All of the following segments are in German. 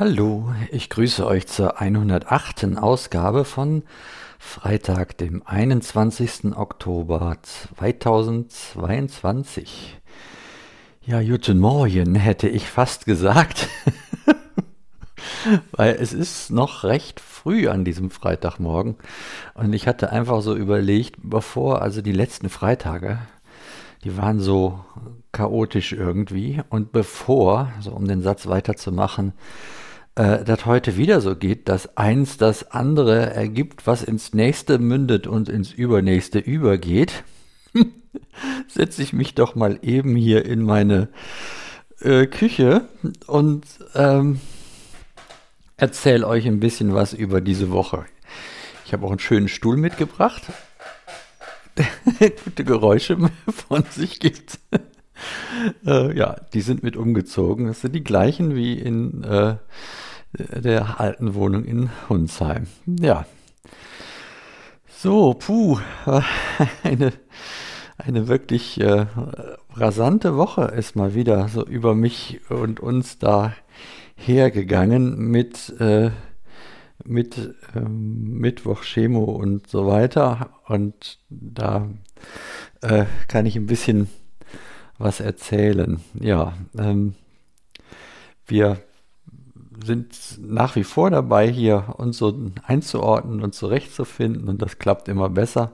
Hallo, ich grüße euch zur 108. Ausgabe von Freitag, dem 21. Oktober 2022. Ja, guten Morgen hätte ich fast gesagt, weil es ist noch recht früh an diesem Freitagmorgen und ich hatte einfach so überlegt, bevor also die letzten Freitage, die waren so chaotisch irgendwie und bevor, so um den Satz weiterzumachen, äh, das heute wieder so geht, dass eins das andere ergibt, was ins nächste mündet und ins übernächste übergeht, setze ich mich doch mal eben hier in meine äh, Küche und ähm, erzähle euch ein bisschen was über diese Woche. Ich habe auch einen schönen Stuhl mitgebracht, der gute Geräusche von sich gibt. äh, ja, die sind mit umgezogen. Das sind die gleichen wie in äh, der alten Wohnung in Hunsheim. Ja. So, puh, eine, eine wirklich äh, rasante Woche ist mal wieder so über mich und uns da hergegangen mit, äh, mit ähm, Mittwoch Chemo und so weiter. Und da äh, kann ich ein bisschen was erzählen. Ja, ähm, wir sind nach wie vor dabei, hier uns so einzuordnen und zurechtzufinden und das klappt immer besser.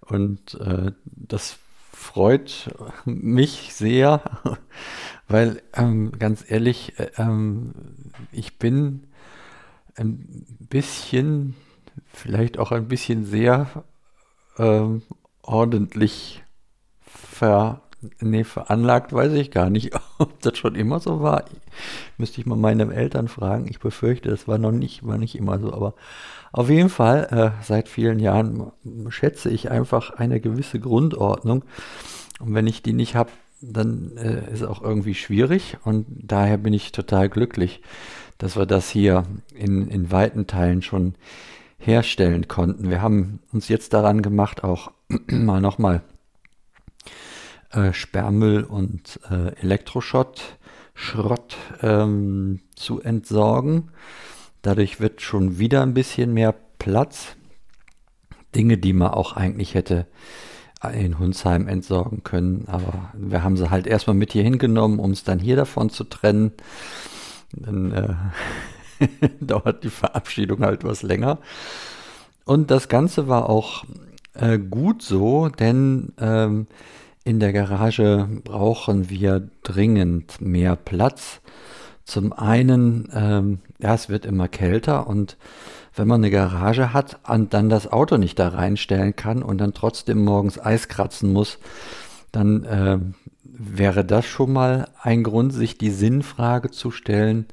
Und äh, das freut mich sehr, weil ähm, ganz ehrlich, äh, ähm, ich bin ein bisschen, vielleicht auch ein bisschen sehr ähm, ordentlich ver Nee, veranlagt weiß ich gar nicht, ob das schon immer so war. Müsste ich mal meine Eltern fragen. Ich befürchte, das war noch nicht, war nicht immer so. Aber auf jeden Fall, äh, seit vielen Jahren schätze ich einfach eine gewisse Grundordnung. Und wenn ich die nicht habe, dann äh, ist auch irgendwie schwierig. Und daher bin ich total glücklich, dass wir das hier in, in weiten Teilen schon herstellen konnten. Wir haben uns jetzt daran gemacht, auch mal nochmal äh, Sperrmüll und äh, Elektroschrott Schrott, ähm, zu entsorgen. Dadurch wird schon wieder ein bisschen mehr Platz. Dinge, die man auch eigentlich hätte in Hunsheim entsorgen können. Aber wir haben sie halt erstmal mit hier hingenommen, um es dann hier davon zu trennen. Dann äh, dauert die Verabschiedung halt was länger. Und das Ganze war auch äh, gut so, denn ähm, in der Garage brauchen wir dringend mehr Platz. Zum einen, ähm, ja, es wird immer kälter und wenn man eine Garage hat und dann das Auto nicht da reinstellen kann und dann trotzdem morgens Eis kratzen muss, dann äh, wäre das schon mal ein Grund, sich die Sinnfrage zu stellen.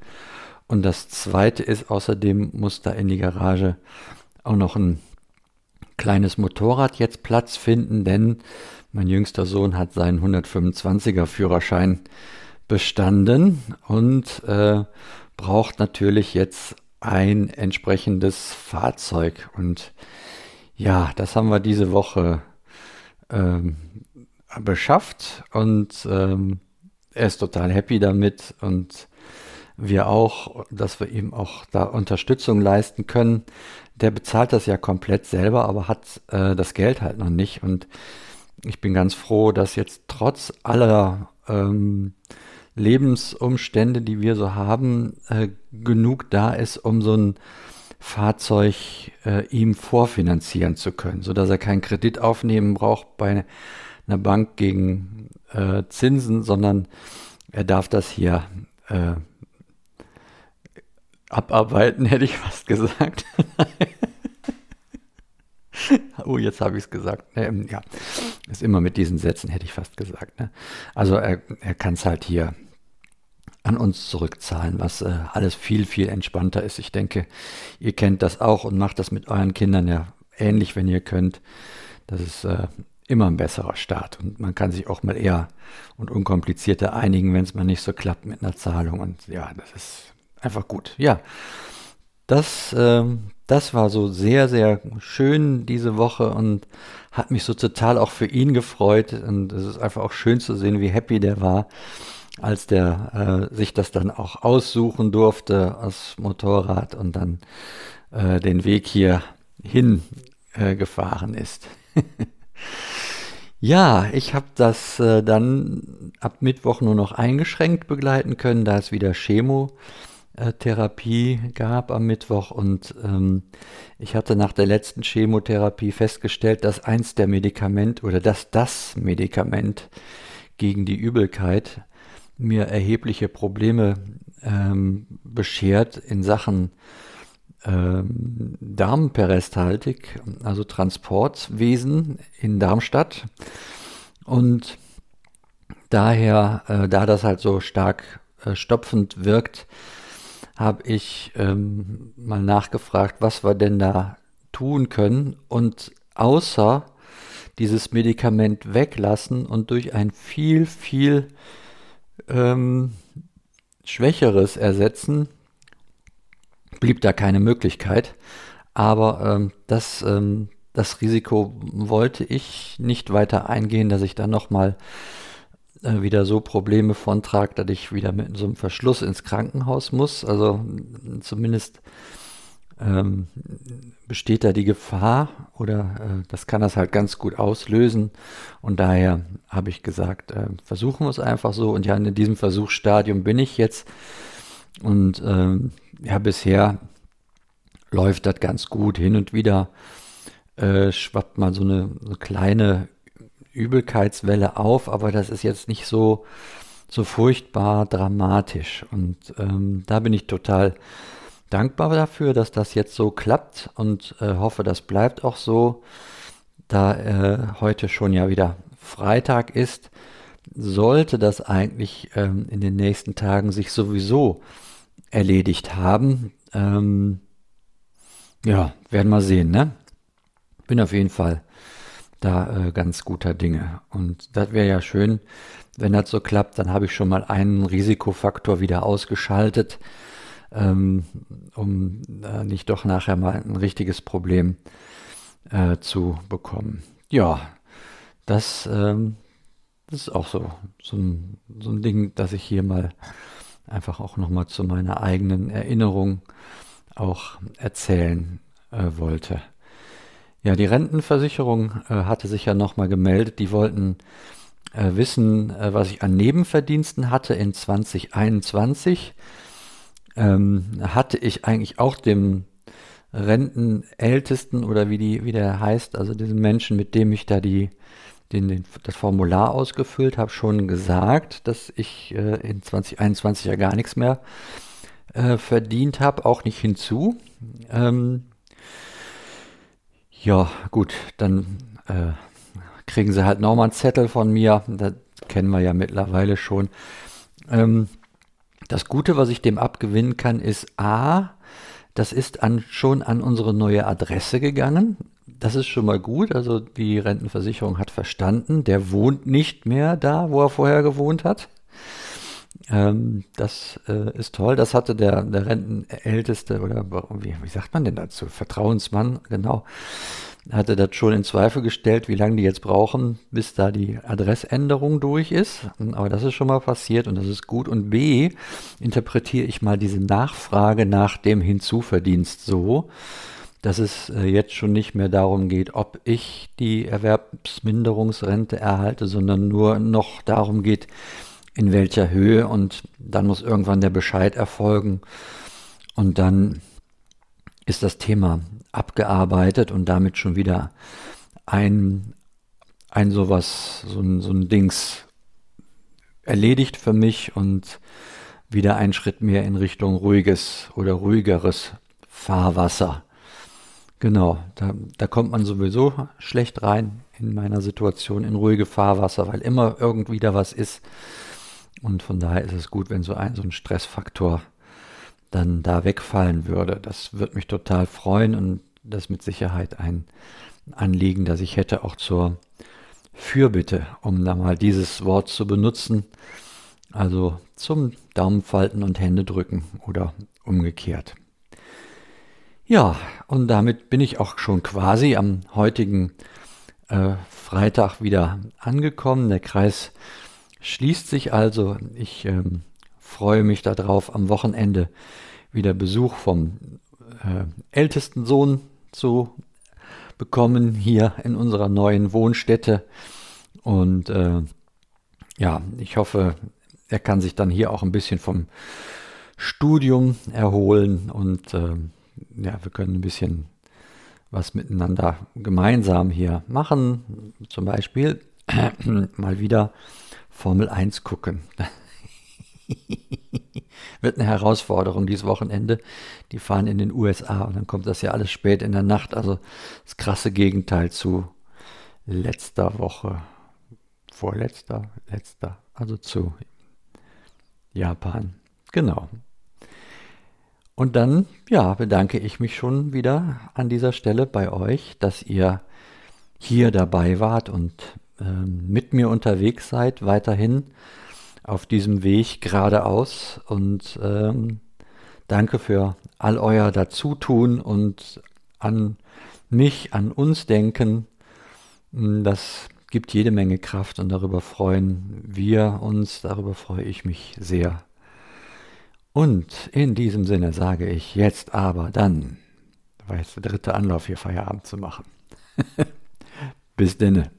Und das zweite ist, außerdem muss da in die Garage auch noch ein kleines Motorrad jetzt Platz finden, denn mein jüngster Sohn hat seinen 125er Führerschein bestanden und äh, braucht natürlich jetzt ein entsprechendes Fahrzeug. Und ja, das haben wir diese Woche ähm, beschafft und ähm, er ist total happy damit und wir auch, dass wir ihm auch da Unterstützung leisten können. Der bezahlt das ja komplett selber, aber hat äh, das Geld halt noch nicht. Und ich bin ganz froh, dass jetzt trotz aller ähm, Lebensumstände, die wir so haben, äh, genug da ist, um so ein Fahrzeug äh, ihm vorfinanzieren zu können, sodass er keinen Kredit aufnehmen braucht bei einer Bank gegen äh, Zinsen, sondern er darf das hier äh, abarbeiten, hätte ich fast gesagt. oh, jetzt habe ich es gesagt. Ähm, ja, ist immer mit diesen Sätzen, hätte ich fast gesagt. Ne? Also er, er kann es halt hier an uns zurückzahlen, was äh, alles viel, viel entspannter ist. Ich denke, ihr kennt das auch und macht das mit euren Kindern ja ähnlich, wenn ihr könnt. Das ist äh, immer ein besserer Start und man kann sich auch mal eher und unkomplizierter einigen, wenn es mal nicht so klappt mit einer Zahlung. Und ja, das ist einfach gut. Ja, das, ähm, das war so sehr, sehr schön diese Woche und hat mich so total auch für ihn gefreut. Und es ist einfach auch schön zu sehen, wie happy der war. als der äh, sich das dann auch aussuchen durfte, das Motorrad und dann äh, den Weg hier hin äh, gefahren ist. ja, ich habe das äh, dann ab Mittwoch nur noch eingeschränkt begleiten können, da es wieder Chemotherapie gab am Mittwoch und ähm, ich hatte nach der letzten Chemotherapie festgestellt, dass eins der Medikamente oder dass das Medikament gegen die Übelkeit mir erhebliche Probleme ähm, beschert in Sachen ähm, Darmperistaltik, also Transportwesen in Darmstadt. Und daher, äh, da das halt so stark äh, stopfend wirkt, habe ich ähm, mal nachgefragt, was wir denn da tun können. Und außer dieses Medikament weglassen und durch ein viel, viel ähm, Schwächeres ersetzen, blieb da keine Möglichkeit. Aber ähm, das, ähm, das Risiko wollte ich nicht weiter eingehen, dass ich dann nochmal äh, wieder so Probleme von trage, dass ich wieder mit so einem Verschluss ins Krankenhaus muss. Also zumindest ähm, besteht da die Gefahr oder äh, das kann das halt ganz gut auslösen. Und daher habe ich gesagt, äh, versuchen wir es einfach so. Und ja, in diesem Versuchsstadium bin ich jetzt. Und ähm, ja, bisher läuft das ganz gut. Hin und wieder äh, schwappt mal so eine, eine, kleine Übelkeitswelle auf, aber das ist jetzt nicht so, so furchtbar dramatisch. Und ähm, da bin ich total dankbar dafür, dass das jetzt so klappt und äh, hoffe, das bleibt auch so. Da äh, heute schon ja wieder Freitag ist, sollte das eigentlich ähm, in den nächsten Tagen sich sowieso erledigt haben. Ähm, ja, werden wir sehen, ne? Bin auf jeden Fall da äh, ganz guter Dinge. Und das wäre ja schön, wenn das so klappt, dann habe ich schon mal einen Risikofaktor wieder ausgeschaltet ähm, um äh, nicht doch nachher mal ein richtiges Problem äh, zu bekommen. Ja, das, ähm, das ist auch so, so ein, so ein Ding, dass ich hier mal einfach auch nochmal zu meiner eigenen Erinnerung auch erzählen äh, wollte. Ja, die Rentenversicherung äh, hatte sich ja nochmal gemeldet. Die wollten äh, wissen, äh, was ich an Nebenverdiensten hatte in 2021 ähm, hatte ich eigentlich auch dem Rentenältesten oder wie, die, wie der heißt, also diesen Menschen, mit dem ich da die, den, den, das Formular ausgefüllt habe, schon gesagt, dass ich äh, in 2021 ja gar nichts mehr äh, verdient habe, auch nicht hinzu. Ähm, ja, gut, dann äh, kriegen sie halt nochmal einen Zettel von mir. Das kennen wir ja mittlerweile schon. Ähm, das Gute, was ich dem abgewinnen kann, ist A, das ist an, schon an unsere neue Adresse gegangen. Das ist schon mal gut. Also die Rentenversicherung hat verstanden, der wohnt nicht mehr da, wo er vorher gewohnt hat. Ähm, das äh, ist toll. Das hatte der, der Rentenälteste oder wie, wie sagt man denn dazu? Vertrauensmann, genau hatte das schon in Zweifel gestellt, wie lange die jetzt brauchen, bis da die Adressänderung durch ist. Aber das ist schon mal passiert und das ist gut. Und B, interpretiere ich mal diese Nachfrage nach dem Hinzuverdienst so, dass es äh, jetzt schon nicht mehr darum geht, ob ich die Erwerbsminderungsrente erhalte, sondern nur noch darum geht, in welcher Höhe. Und dann muss irgendwann der Bescheid erfolgen. Und dann ist das Thema abgearbeitet und damit schon wieder ein, ein sowas, so ein, so ein Dings erledigt für mich und wieder ein Schritt mehr in Richtung ruhiges oder ruhigeres Fahrwasser. Genau, da, da kommt man sowieso schlecht rein in meiner Situation in ruhige Fahrwasser, weil immer irgendwie da was ist. Und von daher ist es gut, wenn so ein, so ein Stressfaktor dann da wegfallen würde. Das würde mich total freuen und das mit Sicherheit ein Anliegen, das ich hätte auch zur Fürbitte, um da mal dieses Wort zu benutzen. Also zum Daumenfalten und Hände drücken oder umgekehrt. Ja, und damit bin ich auch schon quasi am heutigen äh, Freitag wieder angekommen. Der Kreis schließt sich also. Ich ähm, freue mich darauf, am Wochenende wieder Besuch vom äh, ältesten Sohn zu bekommen hier in unserer neuen Wohnstätte. Und äh, ja, ich hoffe, er kann sich dann hier auch ein bisschen vom Studium erholen und äh, ja, wir können ein bisschen was miteinander gemeinsam hier machen. Zum Beispiel mal wieder Formel 1 gucken. Wird eine Herausforderung dieses Wochenende. Die fahren in den USA und dann kommt das ja alles spät in der Nacht. Also das krasse Gegenteil zu letzter Woche. Vorletzter, letzter. Also zu Japan. Genau. Und dann, ja, bedanke ich mich schon wieder an dieser Stelle bei euch, dass ihr hier dabei wart und äh, mit mir unterwegs seid, weiterhin auf diesem Weg geradeaus. Und ähm, danke für all euer Dazutun und an mich, an uns denken. Das gibt jede Menge Kraft und darüber freuen wir uns, darüber freue ich mich sehr. Und in diesem Sinne sage ich jetzt aber dann, war jetzt der dritte Anlauf hier Feierabend zu machen. Bis denne.